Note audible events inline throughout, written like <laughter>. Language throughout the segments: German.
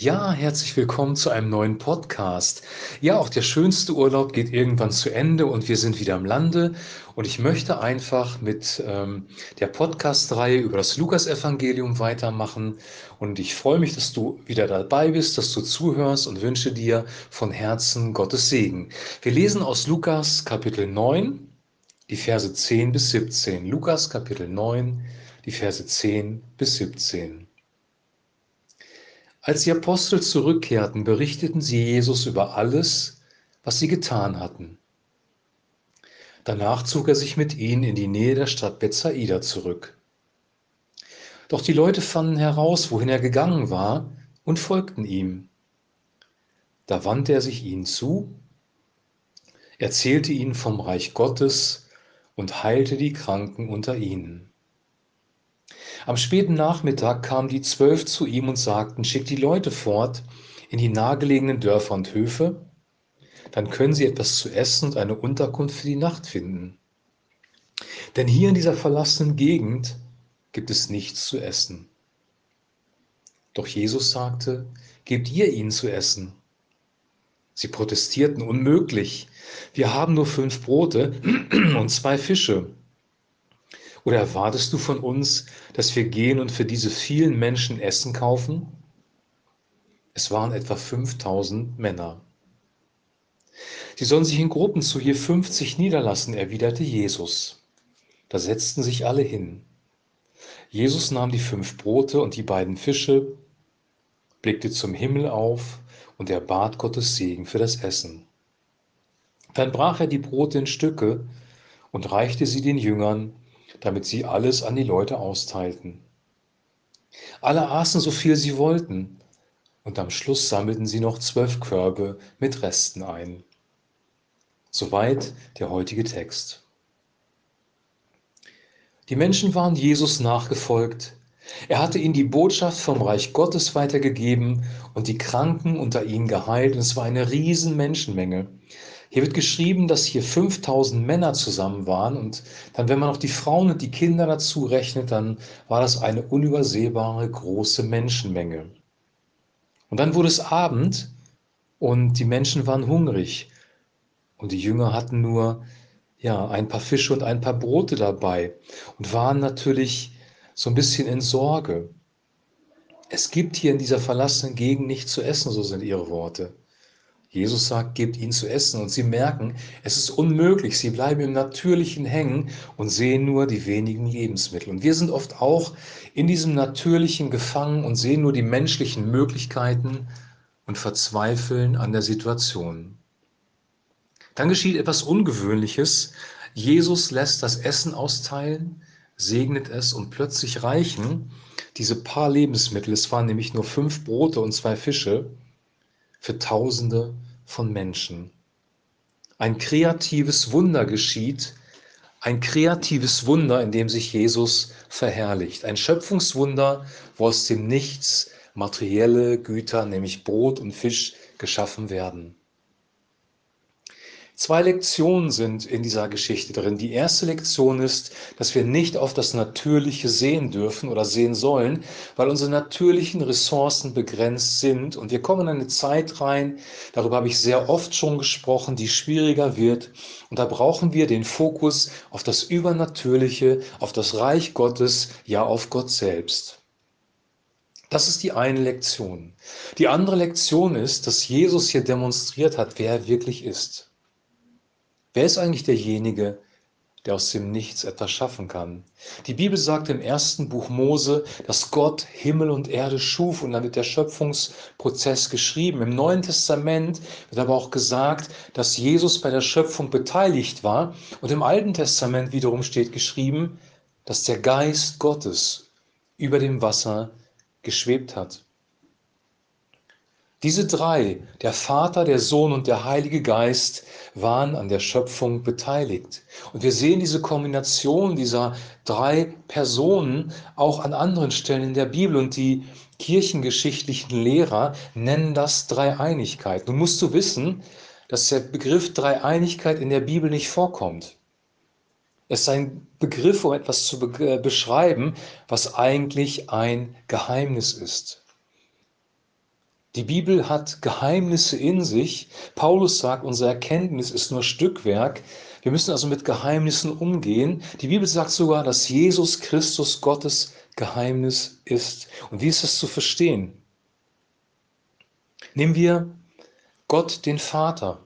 Ja, herzlich willkommen zu einem neuen Podcast. Ja, auch der schönste Urlaub geht irgendwann zu Ende und wir sind wieder am Lande. Und ich möchte einfach mit ähm, der Podcast-Reihe über das Lukas-Evangelium weitermachen. Und ich freue mich, dass du wieder dabei bist, dass du zuhörst und wünsche dir von Herzen Gottes Segen. Wir lesen aus Lukas Kapitel 9, die Verse 10 bis 17. Lukas Kapitel 9, die Verse 10 bis 17. Als die Apostel zurückkehrten, berichteten sie Jesus über alles, was sie getan hatten. Danach zog er sich mit ihnen in die Nähe der Stadt Bethsaida zurück. Doch die Leute fanden heraus, wohin er gegangen war, und folgten ihm. Da wandte er sich ihnen zu, erzählte ihnen vom Reich Gottes und heilte die Kranken unter ihnen. Am späten Nachmittag kamen die Zwölf zu ihm und sagten, schickt die Leute fort in die nahegelegenen Dörfer und Höfe, dann können sie etwas zu essen und eine Unterkunft für die Nacht finden. Denn hier in dieser verlassenen Gegend gibt es nichts zu essen. Doch Jesus sagte, gebt ihr ihnen zu essen. Sie protestierten, unmöglich. Wir haben nur fünf Brote <clears throat> und zwei Fische. Oder erwartest du von uns, dass wir gehen und für diese vielen Menschen Essen kaufen? Es waren etwa 5000 Männer. Sie sollen sich in Gruppen zu je 50 niederlassen, erwiderte Jesus. Da setzten sich alle hin. Jesus nahm die fünf Brote und die beiden Fische, blickte zum Himmel auf und er bat Gottes Segen für das Essen. Dann brach er die Brote in Stücke und reichte sie den Jüngern, damit sie alles an die Leute austeilten. Alle aßen so viel sie wollten, und am Schluss sammelten sie noch zwölf Körbe mit Resten ein. Soweit der heutige Text. Die Menschen waren Jesus nachgefolgt. Er hatte ihnen die Botschaft vom Reich Gottes weitergegeben und die Kranken unter ihnen geheilt. Und es war eine riesen Menschenmenge. Hier wird geschrieben, dass hier 5000 Männer zusammen waren und dann, wenn man noch die Frauen und die Kinder dazu rechnet, dann war das eine unübersehbare große Menschenmenge. Und dann wurde es Abend und die Menschen waren hungrig und die Jünger hatten nur ja, ein paar Fische und ein paar Brote dabei und waren natürlich so ein bisschen in Sorge. Es gibt hier in dieser verlassenen Gegend nichts zu essen, so sind ihre Worte. Jesus sagt, gebt ihnen zu essen und sie merken, es ist unmöglich. Sie bleiben im Natürlichen hängen und sehen nur die wenigen Lebensmittel. Und wir sind oft auch in diesem Natürlichen gefangen und sehen nur die menschlichen Möglichkeiten und verzweifeln an der Situation. Dann geschieht etwas Ungewöhnliches. Jesus lässt das Essen austeilen, segnet es und plötzlich reichen diese paar Lebensmittel, es waren nämlich nur fünf Brote und zwei Fische, für Tausende von Menschen. Ein kreatives Wunder geschieht, ein kreatives Wunder, in dem sich Jesus verherrlicht. Ein Schöpfungswunder, wo aus dem Nichts materielle Güter, nämlich Brot und Fisch, geschaffen werden. Zwei Lektionen sind in dieser Geschichte drin. Die erste Lektion ist, dass wir nicht auf das Natürliche sehen dürfen oder sehen sollen, weil unsere natürlichen Ressourcen begrenzt sind. Und wir kommen in eine Zeit rein, darüber habe ich sehr oft schon gesprochen, die schwieriger wird. Und da brauchen wir den Fokus auf das Übernatürliche, auf das Reich Gottes, ja auf Gott selbst. Das ist die eine Lektion. Die andere Lektion ist, dass Jesus hier demonstriert hat, wer er wirklich ist. Wer ist eigentlich derjenige, der aus dem Nichts etwas schaffen kann? Die Bibel sagt im ersten Buch Mose, dass Gott Himmel und Erde schuf und dann wird der Schöpfungsprozess geschrieben. Im Neuen Testament wird aber auch gesagt, dass Jesus bei der Schöpfung beteiligt war. Und im Alten Testament wiederum steht geschrieben, dass der Geist Gottes über dem Wasser geschwebt hat. Diese drei, der Vater, der Sohn und der Heilige Geist, waren an der Schöpfung beteiligt. Und wir sehen diese Kombination dieser drei Personen auch an anderen Stellen in der Bibel. Und die kirchengeschichtlichen Lehrer nennen das Dreieinigkeit. Nun musst du wissen, dass der Begriff Dreieinigkeit in der Bibel nicht vorkommt. Es ist ein Begriff, um etwas zu beschreiben, was eigentlich ein Geheimnis ist. Die Bibel hat Geheimnisse in sich. Paulus sagt, unsere Erkenntnis ist nur Stückwerk. Wir müssen also mit Geheimnissen umgehen. Die Bibel sagt sogar, dass Jesus Christus Gottes Geheimnis ist. Und wie ist das zu verstehen? Nehmen wir Gott den Vater,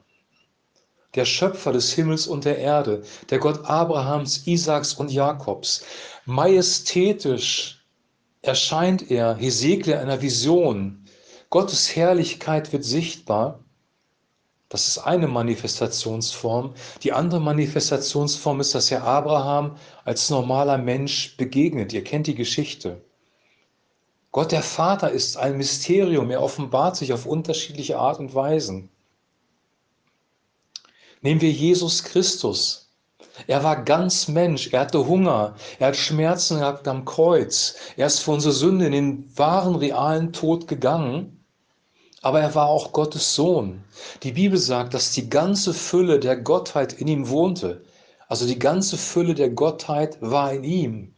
der Schöpfer des Himmels und der Erde, der Gott Abrahams, Isaaks und Jakobs. Majestätisch erscheint er Hesekiel einer Vision Gottes Herrlichkeit wird sichtbar. Das ist eine Manifestationsform. Die andere Manifestationsform ist, dass er Abraham als normaler Mensch begegnet. Ihr kennt die Geschichte. Gott der Vater ist ein Mysterium. Er offenbart sich auf unterschiedliche Art und Weisen. Nehmen wir Jesus Christus. Er war ganz Mensch, er hatte Hunger, er hat Schmerzen gehabt am Kreuz, er ist für unsere Sünde in den wahren, realen Tod gegangen aber er war auch Gottes Sohn. Die Bibel sagt, dass die ganze Fülle der Gottheit in ihm wohnte. Also die ganze Fülle der Gottheit war in ihm.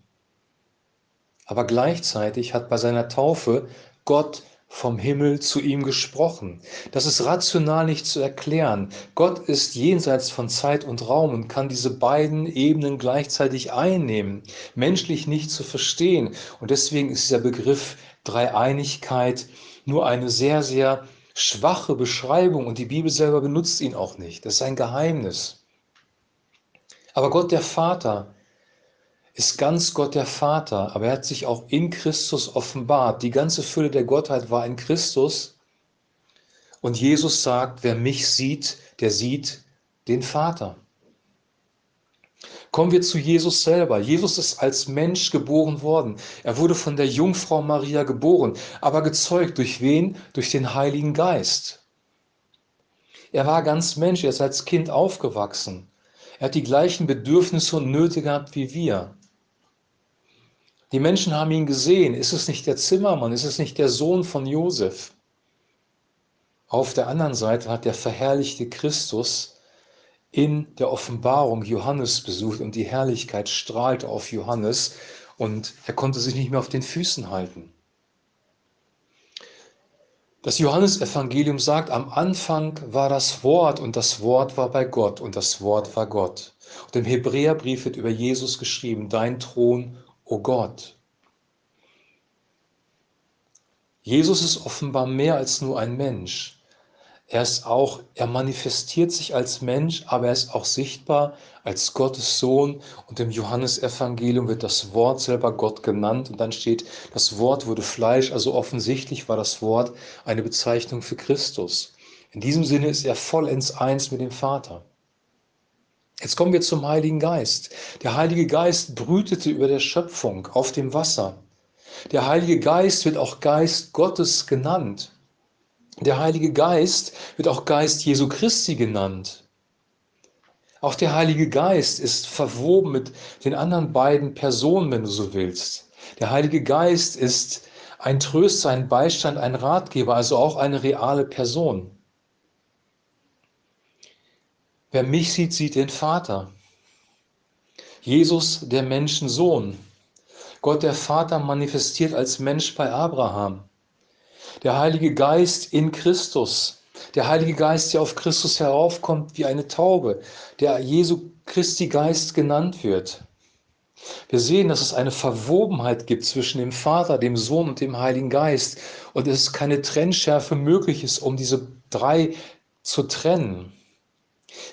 Aber gleichzeitig hat bei seiner Taufe Gott vom Himmel zu ihm gesprochen. Das ist rational nicht zu erklären. Gott ist jenseits von Zeit und Raum und kann diese beiden Ebenen gleichzeitig einnehmen, menschlich nicht zu verstehen. Und deswegen ist dieser Begriff Dreieinigkeit nur eine sehr, sehr schwache Beschreibung und die Bibel selber benutzt ihn auch nicht. Das ist ein Geheimnis. Aber Gott der Vater ist ganz Gott der Vater, aber er hat sich auch in Christus offenbart. Die ganze Fülle der Gottheit war in Christus. Und Jesus sagt, wer mich sieht, der sieht den Vater. Kommen wir zu Jesus selber. Jesus ist als Mensch geboren worden. Er wurde von der Jungfrau Maria geboren, aber gezeugt durch wen? Durch den Heiligen Geist. Er war ganz Mensch, er ist als Kind aufgewachsen. Er hat die gleichen Bedürfnisse und Nöte gehabt wie wir. Die Menschen haben ihn gesehen. Ist es nicht der Zimmermann? Ist es nicht der Sohn von Josef? Auf der anderen Seite hat der verherrlichte Christus in der Offenbarung Johannes besucht und die Herrlichkeit strahlte auf Johannes und er konnte sich nicht mehr auf den Füßen halten. Das Johannesevangelium sagt, am Anfang war das Wort und das Wort war bei Gott und das Wort war Gott. Und im Hebräerbrief wird über Jesus geschrieben, dein Thron, oh Gott. Jesus ist offenbar mehr als nur ein Mensch. Er ist auch, er manifestiert sich als Mensch, aber er ist auch sichtbar als Gottes Sohn. Und im Johannesevangelium wird das Wort selber Gott genannt. Und dann steht, das Wort wurde Fleisch. Also offensichtlich war das Wort eine Bezeichnung für Christus. In diesem Sinne ist er vollends eins mit dem Vater. Jetzt kommen wir zum Heiligen Geist. Der Heilige Geist brütete über der Schöpfung auf dem Wasser. Der Heilige Geist wird auch Geist Gottes genannt. Der Heilige Geist wird auch Geist Jesu Christi genannt. Auch der Heilige Geist ist verwoben mit den anderen beiden Personen, wenn du so willst. Der Heilige Geist ist ein Tröster, ein Beistand, ein Ratgeber, also auch eine reale Person. Wer mich sieht, sieht den Vater. Jesus, der Menschensohn. Gott der Vater manifestiert als Mensch bei Abraham der Heilige Geist in Christus, der Heilige Geist, der auf Christus heraufkommt wie eine Taube, der Jesu Christi Geist genannt wird. Wir sehen, dass es eine Verwobenheit gibt zwischen dem Vater, dem Sohn und dem Heiligen Geist und es keine Trennschärfe möglich ist, um diese drei zu trennen.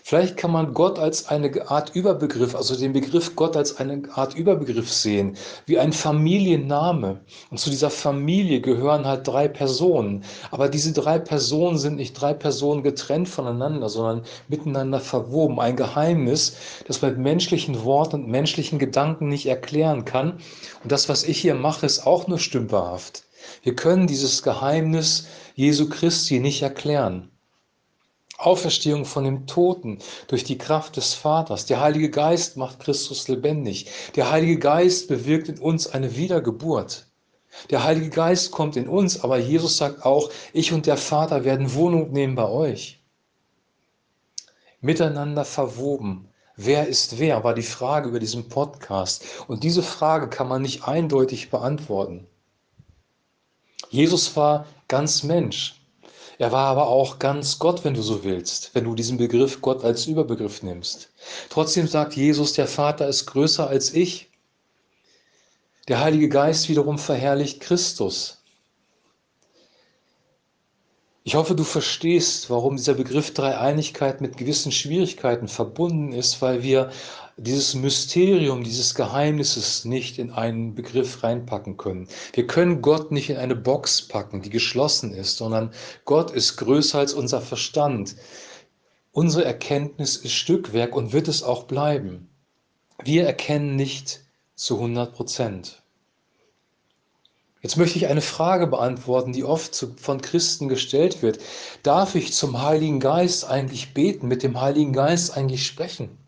Vielleicht kann man Gott als eine Art Überbegriff, also den Begriff Gott als eine Art Überbegriff sehen, wie ein Familienname. Und zu dieser Familie gehören halt drei Personen. Aber diese drei Personen sind nicht drei Personen getrennt voneinander, sondern miteinander verwoben. Ein Geheimnis, das man mit menschlichen Worten und menschlichen Gedanken nicht erklären kann. Und das, was ich hier mache, ist auch nur stümperhaft. Wir können dieses Geheimnis Jesu Christi nicht erklären. Auferstehung von dem Toten durch die Kraft des Vaters. Der Heilige Geist macht Christus lebendig. Der Heilige Geist bewirkt in uns eine Wiedergeburt. Der Heilige Geist kommt in uns, aber Jesus sagt auch, ich und der Vater werden Wohnung nehmen bei euch. Miteinander verwoben. Wer ist wer, war die Frage über diesen Podcast. Und diese Frage kann man nicht eindeutig beantworten. Jesus war ganz Mensch. Er war aber auch ganz Gott, wenn du so willst, wenn du diesen Begriff Gott als Überbegriff nimmst. Trotzdem sagt Jesus, der Vater ist größer als ich. Der Heilige Geist wiederum verherrlicht Christus. Ich hoffe, du verstehst, warum dieser Begriff Dreieinigkeit mit gewissen Schwierigkeiten verbunden ist, weil wir dieses Mysterium, dieses Geheimnisses nicht in einen Begriff reinpacken können. Wir können Gott nicht in eine Box packen, die geschlossen ist, sondern Gott ist größer als unser Verstand. Unsere Erkenntnis ist Stückwerk und wird es auch bleiben. Wir erkennen nicht zu 100 Prozent. Jetzt möchte ich eine Frage beantworten, die oft von Christen gestellt wird. Darf ich zum Heiligen Geist eigentlich beten, mit dem Heiligen Geist eigentlich sprechen?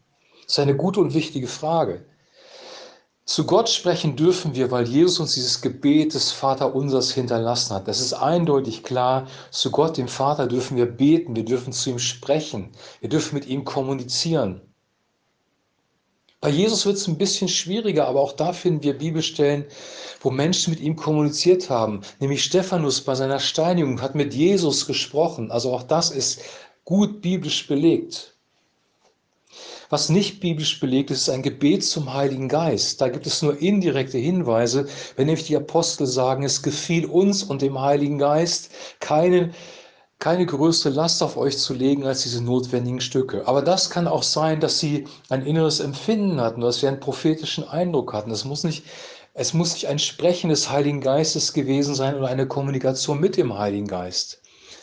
Das ist eine gute und wichtige Frage. Zu Gott sprechen dürfen wir, weil Jesus uns dieses Gebet des Vaterunsers hinterlassen hat. Das ist eindeutig klar. Zu Gott, dem Vater, dürfen wir beten, wir dürfen zu ihm sprechen, wir dürfen mit ihm kommunizieren. Bei Jesus wird es ein bisschen schwieriger, aber auch da finden wir Bibelstellen, wo Menschen mit ihm kommuniziert haben. Nämlich Stephanus bei seiner Steinigung hat mit Jesus gesprochen. Also auch das ist gut biblisch belegt. Was nicht biblisch belegt ist, ist ein Gebet zum Heiligen Geist. Da gibt es nur indirekte Hinweise, wenn nämlich die Apostel sagen, es gefiel uns und dem Heiligen Geist keine keine größere Last auf euch zu legen als diese notwendigen Stücke. Aber das kann auch sein, dass sie ein inneres Empfinden hatten, dass sie einen prophetischen Eindruck hatten. Es muss nicht, es muss nicht ein Sprechen des Heiligen Geistes gewesen sein oder eine Kommunikation mit dem Heiligen Geist.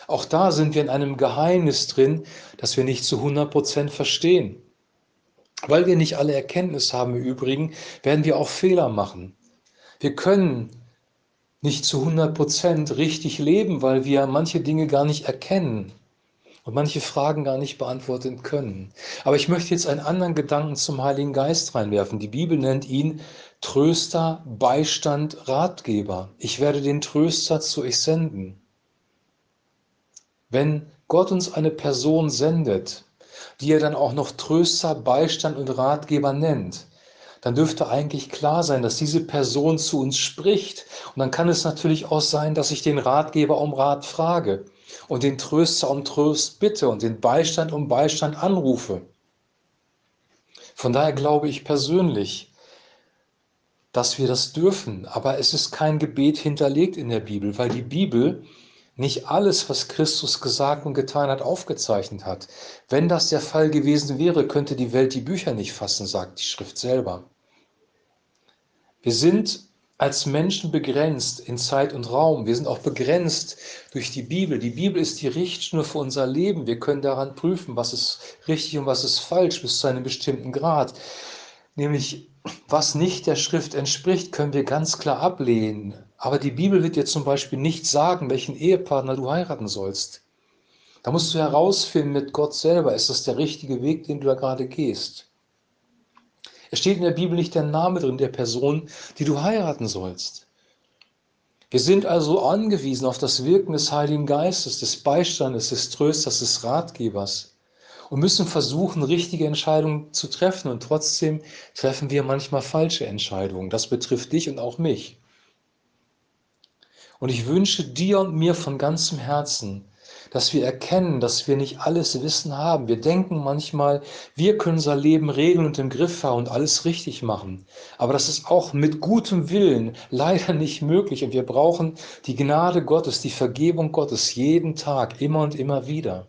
Auch da sind wir in einem Geheimnis drin, das wir nicht zu 100 Prozent verstehen. Weil wir nicht alle Erkenntnis haben im Übrigen, werden wir auch Fehler machen. Wir können nicht zu 100 Prozent richtig leben, weil wir manche Dinge gar nicht erkennen und manche Fragen gar nicht beantworten können. Aber ich möchte jetzt einen anderen Gedanken zum Heiligen Geist reinwerfen. Die Bibel nennt ihn Tröster, Beistand, Ratgeber. Ich werde den Tröster zu euch senden. Wenn Gott uns eine Person sendet, die er dann auch noch Tröster, Beistand und Ratgeber nennt, dann dürfte eigentlich klar sein, dass diese Person zu uns spricht. Und dann kann es natürlich auch sein, dass ich den Ratgeber um Rat frage und den Tröster um Trost bitte und den Beistand um Beistand anrufe. Von daher glaube ich persönlich, dass wir das dürfen, aber es ist kein Gebet hinterlegt in der Bibel, weil die Bibel nicht alles, was Christus gesagt und getan hat, aufgezeichnet hat. Wenn das der Fall gewesen wäre, könnte die Welt die Bücher nicht fassen, sagt die Schrift selber. Wir sind als Menschen begrenzt in Zeit und Raum. Wir sind auch begrenzt durch die Bibel. Die Bibel ist die Richtschnur für unser Leben. Wir können daran prüfen, was ist richtig und was ist falsch bis zu einem bestimmten Grad. Nämlich, was nicht der Schrift entspricht, können wir ganz klar ablehnen. Aber die Bibel wird dir zum Beispiel nicht sagen, welchen Ehepartner du heiraten sollst. Da musst du herausfinden mit Gott selber, ist das der richtige Weg, den du da gerade gehst. Es steht in der Bibel nicht der Name drin der Person, die du heiraten sollst. Wir sind also angewiesen auf das Wirken des Heiligen Geistes, des Beistandes, des Trösters, des Ratgebers und müssen versuchen, richtige Entscheidungen zu treffen. Und trotzdem treffen wir manchmal falsche Entscheidungen. Das betrifft dich und auch mich. Und ich wünsche dir und mir von ganzem Herzen, dass wir erkennen, dass wir nicht alles Wissen haben. Wir denken manchmal, wir können unser Leben regeln und im Griff haben und alles richtig machen. Aber das ist auch mit gutem Willen leider nicht möglich. Und wir brauchen die Gnade Gottes, die Vergebung Gottes jeden Tag, immer und immer wieder.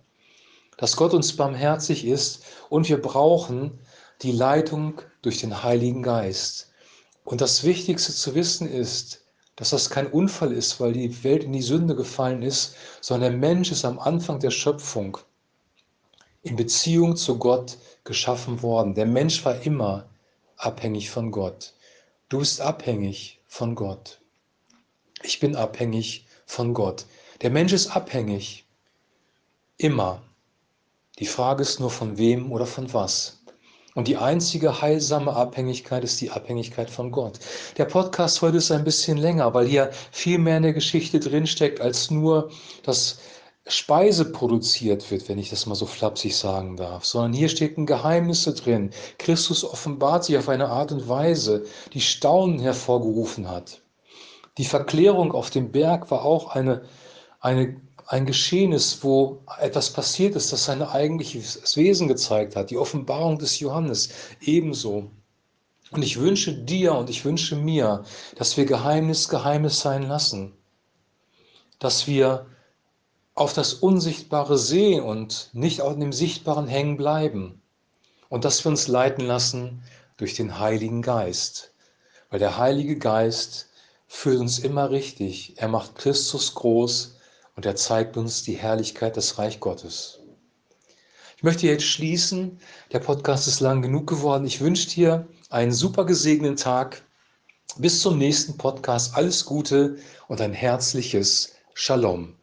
Dass Gott uns barmherzig ist und wir brauchen die Leitung durch den Heiligen Geist. Und das Wichtigste zu wissen ist, dass das kein Unfall ist, weil die Welt in die Sünde gefallen ist, sondern der Mensch ist am Anfang der Schöpfung in Beziehung zu Gott geschaffen worden. Der Mensch war immer abhängig von Gott. Du bist abhängig von Gott. Ich bin abhängig von Gott. Der Mensch ist abhängig. Immer. Die Frage ist nur von wem oder von was. Und die einzige heilsame Abhängigkeit ist die Abhängigkeit von Gott. Der Podcast heute ist ein bisschen länger, weil hier viel mehr in der Geschichte drinsteckt, als nur, dass Speise produziert wird, wenn ich das mal so flapsig sagen darf, sondern hier stecken Geheimnisse drin. Christus offenbart sich auf eine Art und Weise, die Staunen hervorgerufen hat. Die Verklärung auf dem Berg war auch eine, eine ein Geschehen ist, wo etwas passiert ist, das sein eigentliches Wesen gezeigt hat, die Offenbarung des Johannes ebenso. Und ich wünsche dir und ich wünsche mir, dass wir Geheimnis Geheimnis sein lassen, dass wir auf das Unsichtbare sehen und nicht auf dem Sichtbaren hängen bleiben und dass wir uns leiten lassen durch den Heiligen Geist, weil der Heilige Geist führt uns immer richtig, er macht Christus groß und er zeigt uns die Herrlichkeit des Reich Gottes. Ich möchte jetzt schließen. Der Podcast ist lang genug geworden. Ich wünsche dir einen super gesegneten Tag. Bis zum nächsten Podcast. Alles Gute und ein herzliches Shalom.